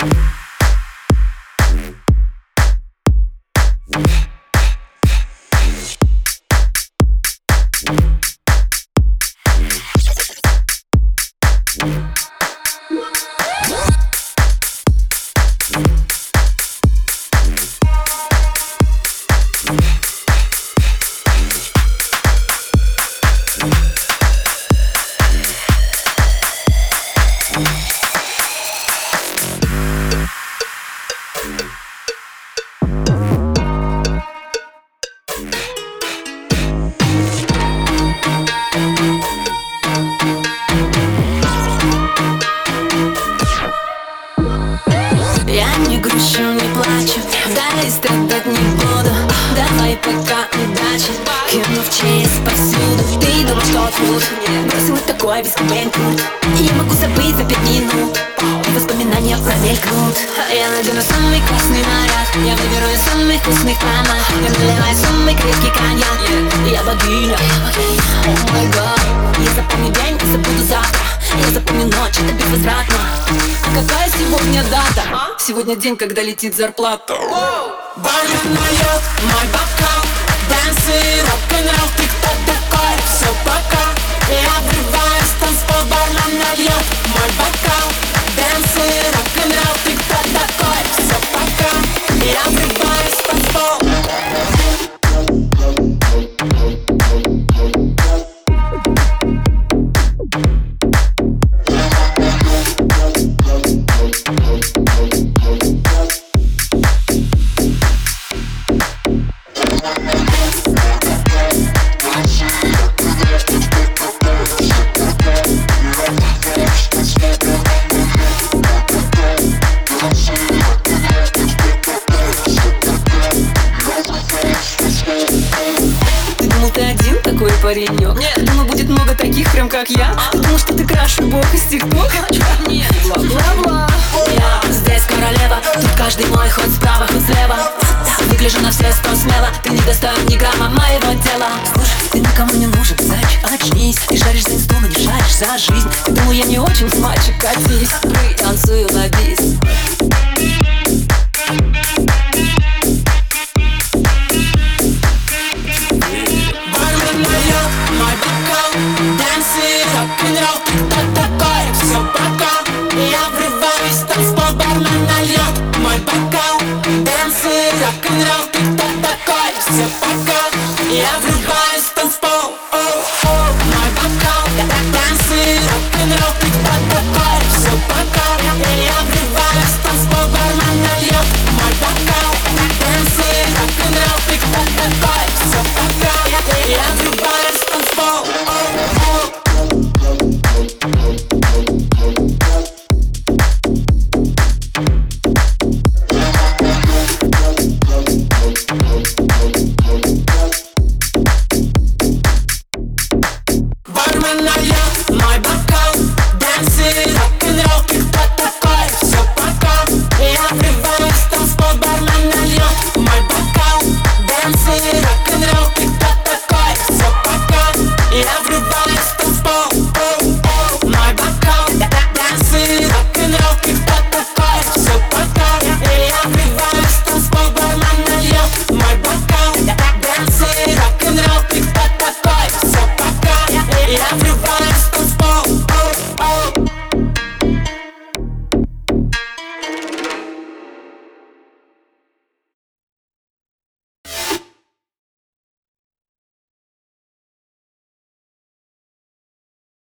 Я не грущу, не плачу. Да и страдать не буду. Давай пока удачи. Кину в честь повсюду Ты думал, что тут Бросил вот такой без И я могу забыть за пять минут. И воспоминания промелькнут. Я надену самый классный наряд. Я выберу из самых вкусных помад Я наливаю самый крепкий коньяк. Я богиня. О май гад. Я запомню день и забуду завтра. Я запомню ночь, это безвозвратно. А какая сегодня дата? Сегодня день, когда летит зарплата. Бармен нальет мой бокал. Дэнсы, рок-н-ролл, ты кто такой? Все пока. Я такой паренек? Нет Ты думал, будет много таких, прям как я? Ты думал, что ты краш любовь из тиктока? Нет Ты не достоин ни грамма моего тела. Слушай, ты никому не нужен, зайчик, очнись. Ты шаришь за инсту, но не шаришь за жизнь. Ты думал, я не очень мальчик, катись Танцую бис